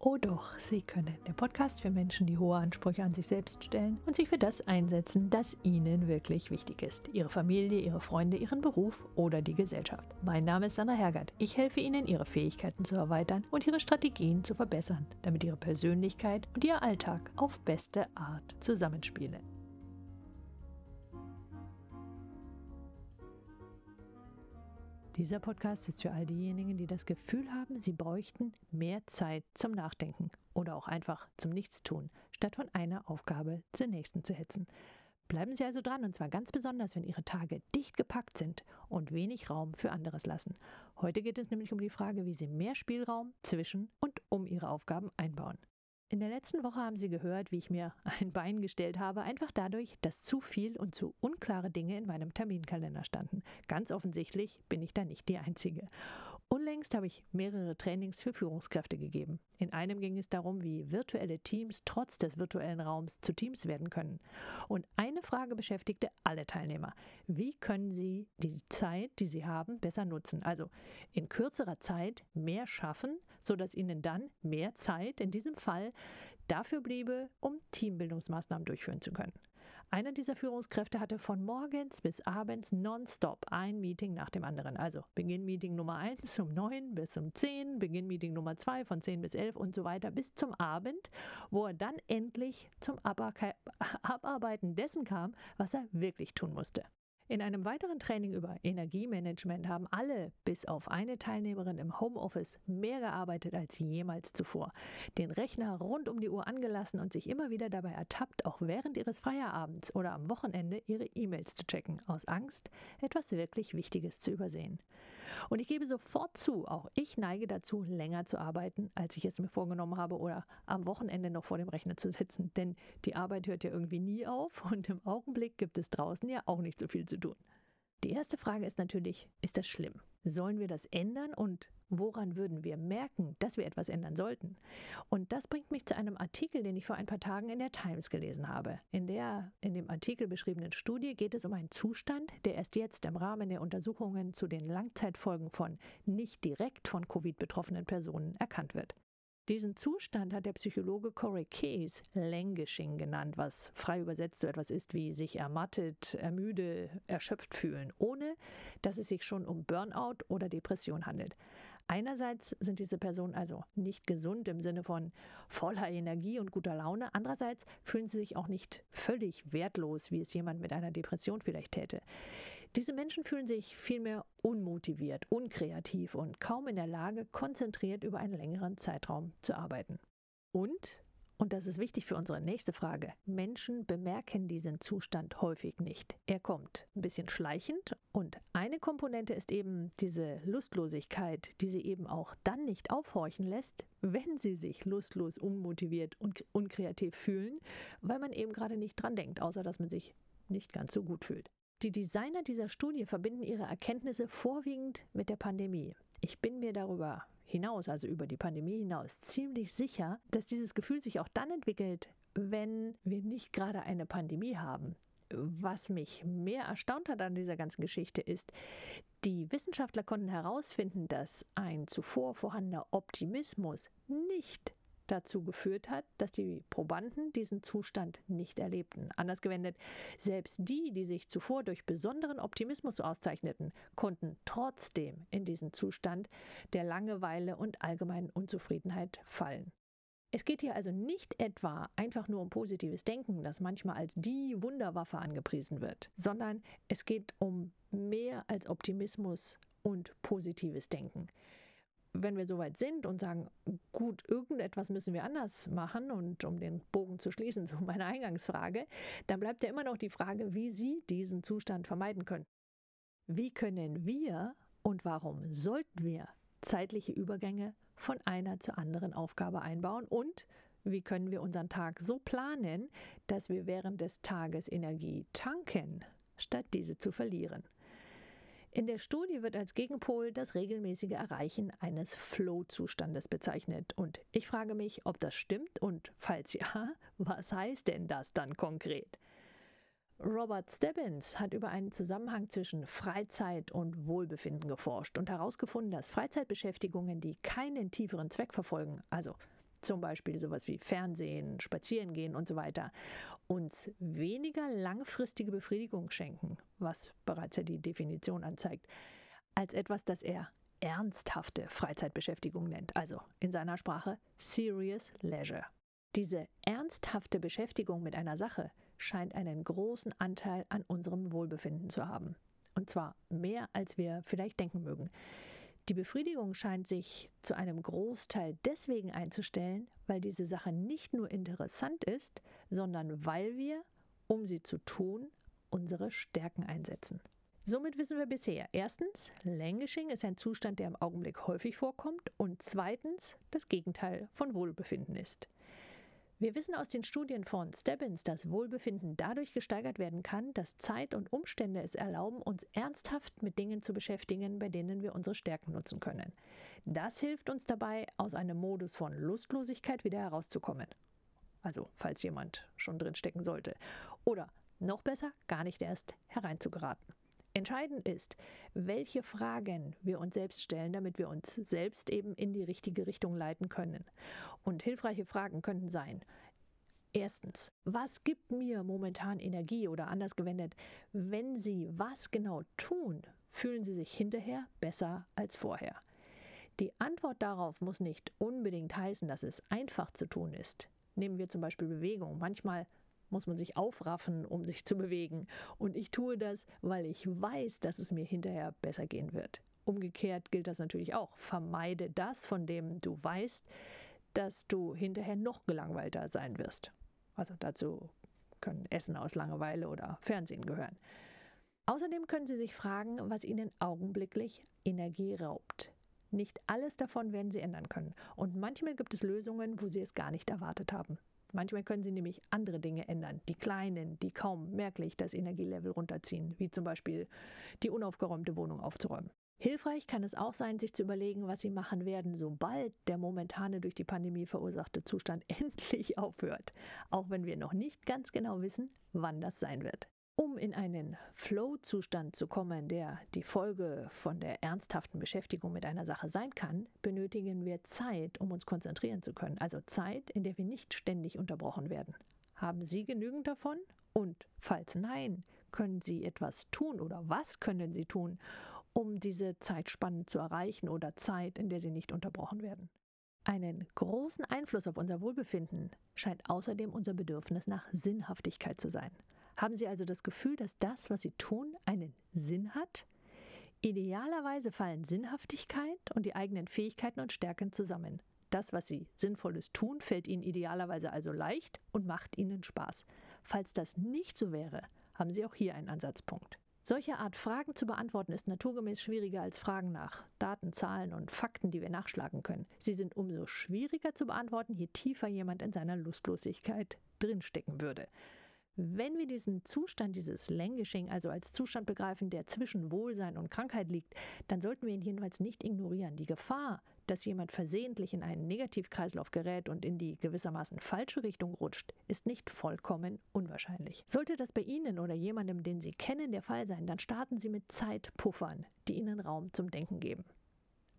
Oh doch, Sie können. Der Podcast für Menschen, die hohe Ansprüche an sich selbst stellen und sich für das einsetzen, das ihnen wirklich wichtig ist. Ihre Familie, ihre Freunde, ihren Beruf oder die Gesellschaft. Mein Name ist Sandra Hergert. Ich helfe Ihnen, Ihre Fähigkeiten zu erweitern und Ihre Strategien zu verbessern, damit Ihre Persönlichkeit und Ihr Alltag auf beste Art zusammenspielen. Dieser Podcast ist für all diejenigen, die das Gefühl haben, sie bräuchten mehr Zeit zum Nachdenken oder auch einfach zum Nichtstun, statt von einer Aufgabe zur nächsten zu hetzen. Bleiben Sie also dran und zwar ganz besonders, wenn Ihre Tage dicht gepackt sind und wenig Raum für anderes lassen. Heute geht es nämlich um die Frage, wie Sie mehr Spielraum zwischen und um Ihre Aufgaben einbauen. In der letzten Woche haben Sie gehört, wie ich mir ein Bein gestellt habe, einfach dadurch, dass zu viel und zu unklare Dinge in meinem Terminkalender standen. Ganz offensichtlich bin ich da nicht die Einzige. Unlängst habe ich mehrere Trainings für Führungskräfte gegeben. In einem ging es darum, wie virtuelle Teams trotz des virtuellen Raums zu Teams werden können. Und eine Frage beschäftigte alle Teilnehmer. Wie können sie die Zeit, die sie haben, besser nutzen? Also in kürzerer Zeit mehr schaffen, sodass ihnen dann mehr Zeit, in diesem Fall, dafür bliebe, um Teambildungsmaßnahmen durchführen zu können. Einer dieser Führungskräfte hatte von morgens bis abends nonstop ein Meeting nach dem anderen. Also Beginn-Meeting Nummer 1 um 9 bis um 10, Beginn-Meeting Nummer 2 von 10 bis 11 und so weiter bis zum Abend, wo er dann endlich zum Abarbeiten dessen kam, was er wirklich tun musste. In einem weiteren Training über Energiemanagement haben alle, bis auf eine Teilnehmerin im Homeoffice, mehr gearbeitet als jemals zuvor. Den Rechner rund um die Uhr angelassen und sich immer wieder dabei ertappt, auch während ihres Feierabends oder am Wochenende ihre E-Mails zu checken, aus Angst, etwas wirklich Wichtiges zu übersehen. Und ich gebe sofort zu, auch ich neige dazu, länger zu arbeiten, als ich es mir vorgenommen habe oder am Wochenende noch vor dem Rechner zu sitzen. Denn die Arbeit hört ja irgendwie nie auf und im Augenblick gibt es draußen ja auch nicht so viel zu tun. Die erste Frage ist natürlich, ist das schlimm? Sollen wir das ändern und woran würden wir merken, dass wir etwas ändern sollten? Und das bringt mich zu einem Artikel, den ich vor ein paar Tagen in der Times gelesen habe. In der in dem Artikel beschriebenen Studie geht es um einen Zustand, der erst jetzt im Rahmen der Untersuchungen zu den Langzeitfolgen von nicht direkt von Covid betroffenen Personen erkannt wird. Diesen Zustand hat der Psychologe Corey Case Languishing genannt, was frei übersetzt so etwas ist wie sich ermattet, ermüde, erschöpft fühlen, ohne dass es sich schon um Burnout oder Depression handelt. Einerseits sind diese Personen also nicht gesund im Sinne von voller Energie und guter Laune, andererseits fühlen sie sich auch nicht völlig wertlos, wie es jemand mit einer Depression vielleicht täte. Diese Menschen fühlen sich vielmehr unmotiviert, unkreativ und kaum in der Lage, konzentriert über einen längeren Zeitraum zu arbeiten. Und, und das ist wichtig für unsere nächste Frage, Menschen bemerken diesen Zustand häufig nicht. Er kommt ein bisschen schleichend und eine Komponente ist eben diese Lustlosigkeit, die sie eben auch dann nicht aufhorchen lässt, wenn sie sich lustlos, unmotiviert und unkreativ fühlen, weil man eben gerade nicht dran denkt, außer dass man sich nicht ganz so gut fühlt. Die Designer dieser Studie verbinden ihre Erkenntnisse vorwiegend mit der Pandemie. Ich bin mir darüber hinaus, also über die Pandemie hinaus, ziemlich sicher, dass dieses Gefühl sich auch dann entwickelt, wenn wir nicht gerade eine Pandemie haben. Was mich mehr erstaunt hat an dieser ganzen Geschichte ist, die Wissenschaftler konnten herausfinden, dass ein zuvor vorhandener Optimismus nicht dazu geführt hat, dass die Probanden diesen Zustand nicht erlebten. Anders gewendet, selbst die, die sich zuvor durch besonderen Optimismus auszeichneten, konnten trotzdem in diesen Zustand der Langeweile und allgemeinen Unzufriedenheit fallen. Es geht hier also nicht etwa einfach nur um positives Denken, das manchmal als die Wunderwaffe angepriesen wird, sondern es geht um mehr als Optimismus und positives Denken wenn wir soweit sind und sagen, gut, irgendetwas müssen wir anders machen und um den Bogen zu schließen zu meiner Eingangsfrage, dann bleibt ja immer noch die Frage, wie Sie diesen Zustand vermeiden können. Wie können wir und warum sollten wir zeitliche Übergänge von einer zur anderen Aufgabe einbauen und wie können wir unseren Tag so planen, dass wir während des Tages Energie tanken, statt diese zu verlieren? In der Studie wird als Gegenpol das regelmäßige Erreichen eines Flow-Zustandes bezeichnet. Und ich frage mich, ob das stimmt und falls ja, was heißt denn das dann konkret? Robert Stebbins hat über einen Zusammenhang zwischen Freizeit und Wohlbefinden geforscht und herausgefunden, dass Freizeitbeschäftigungen, die keinen tieferen Zweck verfolgen, also zum Beispiel sowas wie Fernsehen, Spazierengehen und so weiter, uns weniger langfristige Befriedigung schenken, was bereits ja die Definition anzeigt, als etwas, das er ernsthafte Freizeitbeschäftigung nennt, also in seiner Sprache Serious Leisure. Diese ernsthafte Beschäftigung mit einer Sache scheint einen großen Anteil an unserem Wohlbefinden zu haben. Und zwar mehr, als wir vielleicht denken mögen. Die Befriedigung scheint sich zu einem Großteil deswegen einzustellen, weil diese Sache nicht nur interessant ist, sondern weil wir, um sie zu tun, unsere Stärken einsetzen. Somit wissen wir bisher, erstens, Languishing ist ein Zustand, der im Augenblick häufig vorkommt und zweitens das Gegenteil von Wohlbefinden ist. Wir wissen aus den Studien von Stebbins, dass Wohlbefinden dadurch gesteigert werden kann, dass Zeit und Umstände es erlauben, uns ernsthaft mit Dingen zu beschäftigen, bei denen wir unsere Stärken nutzen können. Das hilft uns dabei, aus einem Modus von Lustlosigkeit wieder herauszukommen. Also, falls jemand schon drin stecken sollte. Oder noch besser, gar nicht erst hereinzugeraten. Entscheidend ist, welche Fragen wir uns selbst stellen, damit wir uns selbst eben in die richtige Richtung leiten können. Und hilfreiche Fragen könnten sein, Erstens, was gibt mir momentan Energie oder anders gewendet, wenn Sie was genau tun, fühlen Sie sich hinterher besser als vorher. Die Antwort darauf muss nicht unbedingt heißen, dass es einfach zu tun ist. Nehmen wir zum Beispiel Bewegung. Manchmal muss man sich aufraffen, um sich zu bewegen. Und ich tue das, weil ich weiß, dass es mir hinterher besser gehen wird. Umgekehrt gilt das natürlich auch. Vermeide das, von dem du weißt, dass du hinterher noch gelangweilter sein wirst. Also dazu können Essen aus Langeweile oder Fernsehen gehören. Außerdem können Sie sich fragen, was Ihnen augenblicklich Energie raubt. Nicht alles davon werden Sie ändern können. Und manchmal gibt es Lösungen, wo Sie es gar nicht erwartet haben. Manchmal können Sie nämlich andere Dinge ändern, die kleinen, die kaum merklich das Energielevel runterziehen, wie zum Beispiel die unaufgeräumte Wohnung aufzuräumen. Hilfreich kann es auch sein, sich zu überlegen, was Sie machen werden, sobald der momentane durch die Pandemie verursachte Zustand endlich aufhört, auch wenn wir noch nicht ganz genau wissen, wann das sein wird. Um in einen Flow-Zustand zu kommen, der die Folge von der ernsthaften Beschäftigung mit einer Sache sein kann, benötigen wir Zeit, um uns konzentrieren zu können. Also Zeit, in der wir nicht ständig unterbrochen werden. Haben Sie genügend davon? Und falls nein, können Sie etwas tun oder was können Sie tun, um diese Zeitspanne zu erreichen oder Zeit, in der Sie nicht unterbrochen werden? Einen großen Einfluss auf unser Wohlbefinden scheint außerdem unser Bedürfnis nach Sinnhaftigkeit zu sein. Haben Sie also das Gefühl, dass das, was Sie tun, einen Sinn hat? Idealerweise fallen Sinnhaftigkeit und die eigenen Fähigkeiten und Stärken zusammen. Das, was Sie Sinnvolles tun, fällt Ihnen idealerweise also leicht und macht Ihnen Spaß. Falls das nicht so wäre, haben Sie auch hier einen Ansatzpunkt. Solche Art Fragen zu beantworten ist naturgemäß schwieriger als Fragen nach Daten, Zahlen und Fakten, die wir nachschlagen können. Sie sind umso schwieriger zu beantworten, je tiefer jemand in seiner Lustlosigkeit drinstecken würde. Wenn wir diesen Zustand, dieses Languishing, also als Zustand begreifen, der zwischen Wohlsein und Krankheit liegt, dann sollten wir ihn jedenfalls nicht ignorieren. Die Gefahr, dass jemand versehentlich in einen Negativkreislauf gerät und in die gewissermaßen falsche Richtung rutscht, ist nicht vollkommen unwahrscheinlich. Sollte das bei Ihnen oder jemandem, den Sie kennen, der Fall sein, dann starten Sie mit Zeitpuffern, die Ihnen Raum zum Denken geben.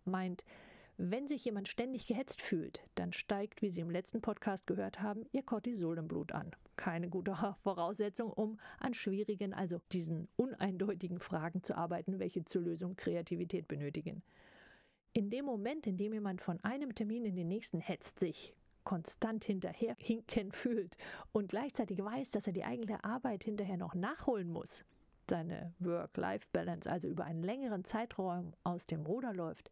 Meint, wenn sich jemand ständig gehetzt fühlt, dann steigt, wie Sie im letzten Podcast gehört haben, Ihr Cortisol im Blut an. Keine gute Voraussetzung, um an schwierigen, also diesen uneindeutigen Fragen zu arbeiten, welche zur Lösung Kreativität benötigen. In dem Moment, in dem jemand von einem Termin in den nächsten hetzt, sich konstant hinterher hinken fühlt und gleichzeitig weiß, dass er die eigene Arbeit hinterher noch nachholen muss, seine Work-Life-Balance also über einen längeren Zeitraum aus dem Ruder läuft,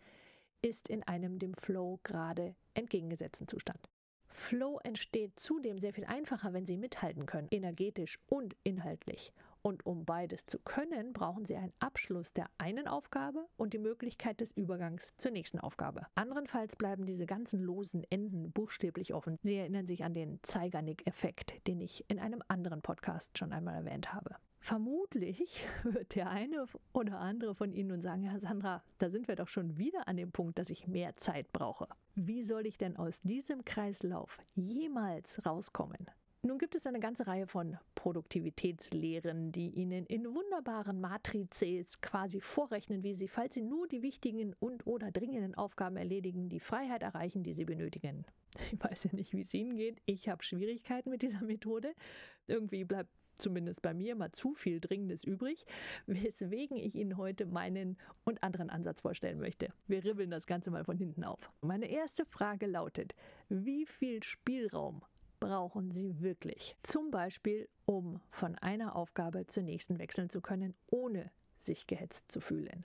ist in einem dem Flow gerade entgegengesetzten Zustand. Flow entsteht zudem sehr viel einfacher, wenn Sie mithalten können, energetisch und inhaltlich. Und um beides zu können, brauchen Sie einen Abschluss der einen Aufgabe und die Möglichkeit des Übergangs zur nächsten Aufgabe. Anderenfalls bleiben diese ganzen losen Enden buchstäblich offen. Sie erinnern sich an den Zeigarnik-Effekt, den ich in einem anderen Podcast schon einmal erwähnt habe. Vermutlich wird der eine oder andere von Ihnen nun sagen, ja Sandra, da sind wir doch schon wieder an dem Punkt, dass ich mehr Zeit brauche. Wie soll ich denn aus diesem Kreislauf jemals rauskommen? Nun gibt es eine ganze Reihe von Produktivitätslehren, die Ihnen in wunderbaren Matrizes quasi vorrechnen, wie Sie, falls Sie nur die wichtigen und oder dringenden Aufgaben erledigen, die Freiheit erreichen, die Sie benötigen. Ich weiß ja nicht, wie es Ihnen geht. Ich habe Schwierigkeiten mit dieser Methode. Irgendwie bleibt zumindest bei mir mal zu viel Dringendes übrig, weswegen ich Ihnen heute meinen und anderen Ansatz vorstellen möchte. Wir ribbeln das Ganze mal von hinten auf. Meine erste Frage lautet, wie viel Spielraum brauchen Sie wirklich? Zum Beispiel, um von einer Aufgabe zur nächsten wechseln zu können, ohne sich gehetzt zu fühlen.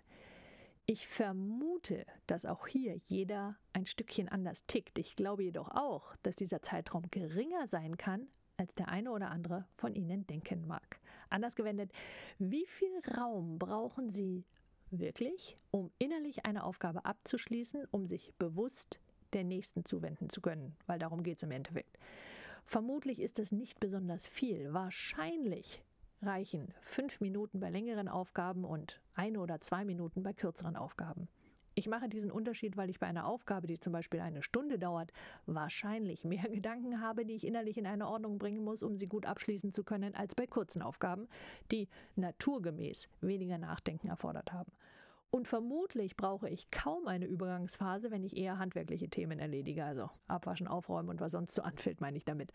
Ich vermute, dass auch hier jeder ein Stückchen anders tickt. Ich glaube jedoch auch, dass dieser Zeitraum geringer sein kann, als der eine oder andere von Ihnen denken mag. Anders gewendet, wie viel Raum brauchen Sie wirklich, um innerlich eine Aufgabe abzuschließen, um sich bewusst der nächsten zuwenden zu können? Weil darum geht es im Endeffekt. Vermutlich ist das nicht besonders viel. Wahrscheinlich reichen fünf Minuten bei längeren Aufgaben und eine oder zwei Minuten bei kürzeren Aufgaben. Ich mache diesen Unterschied, weil ich bei einer Aufgabe, die zum Beispiel eine Stunde dauert, wahrscheinlich mehr Gedanken habe, die ich innerlich in eine Ordnung bringen muss, um sie gut abschließen zu können, als bei kurzen Aufgaben, die naturgemäß weniger Nachdenken erfordert haben. Und vermutlich brauche ich kaum eine Übergangsphase, wenn ich eher handwerkliche Themen erledige, also abwaschen, aufräumen und was sonst so anfällt, meine ich damit,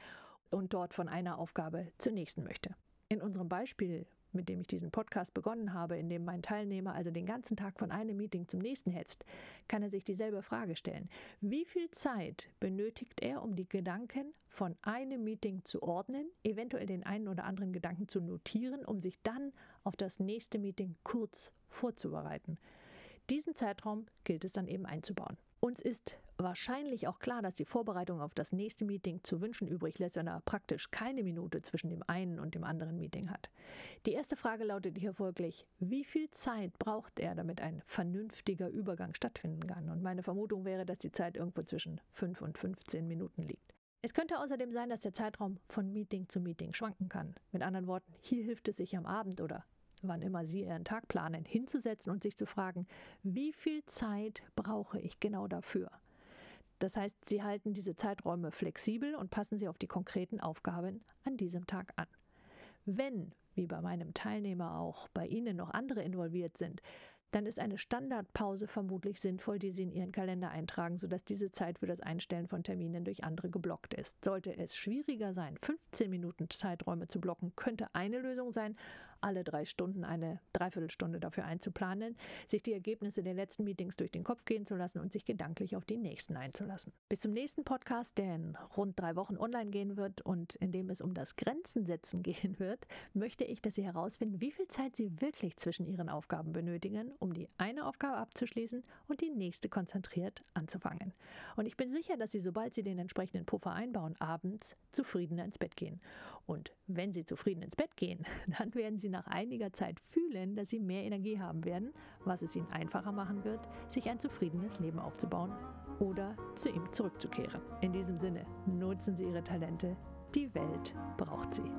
und dort von einer Aufgabe zur nächsten möchte. In unserem Beispiel mit dem ich diesen Podcast begonnen habe, in dem mein Teilnehmer also den ganzen Tag von einem Meeting zum nächsten hetzt, kann er sich dieselbe Frage stellen. Wie viel Zeit benötigt er, um die Gedanken von einem Meeting zu ordnen, eventuell den einen oder anderen Gedanken zu notieren, um sich dann auf das nächste Meeting kurz vorzubereiten? Diesen Zeitraum gilt es dann eben einzubauen. Uns ist wahrscheinlich auch klar, dass die Vorbereitung auf das nächste Meeting zu wünschen übrig lässt, wenn er praktisch keine Minute zwischen dem einen und dem anderen Meeting hat. Die erste Frage lautet hier folglich, wie viel Zeit braucht er, damit ein vernünftiger Übergang stattfinden kann? Und meine Vermutung wäre, dass die Zeit irgendwo zwischen 5 und 15 Minuten liegt. Es könnte außerdem sein, dass der Zeitraum von Meeting zu Meeting schwanken kann. Mit anderen Worten, hier hilft es sich am Abend oder wann immer Sie Ihren Tag planen, hinzusetzen und sich zu fragen, wie viel Zeit brauche ich genau dafür? Das heißt, Sie halten diese Zeiträume flexibel und passen sie auf die konkreten Aufgaben an diesem Tag an. Wenn, wie bei meinem Teilnehmer auch, bei Ihnen noch andere involviert sind, dann ist eine Standardpause vermutlich sinnvoll, die Sie in Ihren Kalender eintragen, sodass diese Zeit für das Einstellen von Terminen durch andere geblockt ist. Sollte es schwieriger sein, 15 Minuten Zeiträume zu blocken, könnte eine Lösung sein, alle drei Stunden eine Dreiviertelstunde dafür einzuplanen, sich die Ergebnisse der letzten Meetings durch den Kopf gehen zu lassen und sich gedanklich auf die nächsten einzulassen. Bis zum nächsten Podcast, der in rund drei Wochen online gehen wird und in dem es um das Grenzensetzen gehen wird, möchte ich, dass Sie herausfinden, wie viel Zeit Sie wirklich zwischen Ihren Aufgaben benötigen, um die eine Aufgabe abzuschließen und die nächste konzentriert anzufangen. Und ich bin sicher, dass Sie, sobald Sie den entsprechenden Puffer einbauen, abends zufriedener ins Bett gehen. Und wenn Sie zufrieden ins Bett gehen, dann werden Sie nach einiger Zeit fühlen, dass Sie mehr Energie haben werden, was es Ihnen einfacher machen wird, sich ein zufriedenes Leben aufzubauen oder zu ihm zurückzukehren. In diesem Sinne, nutzen Sie Ihre Talente. Die Welt braucht sie.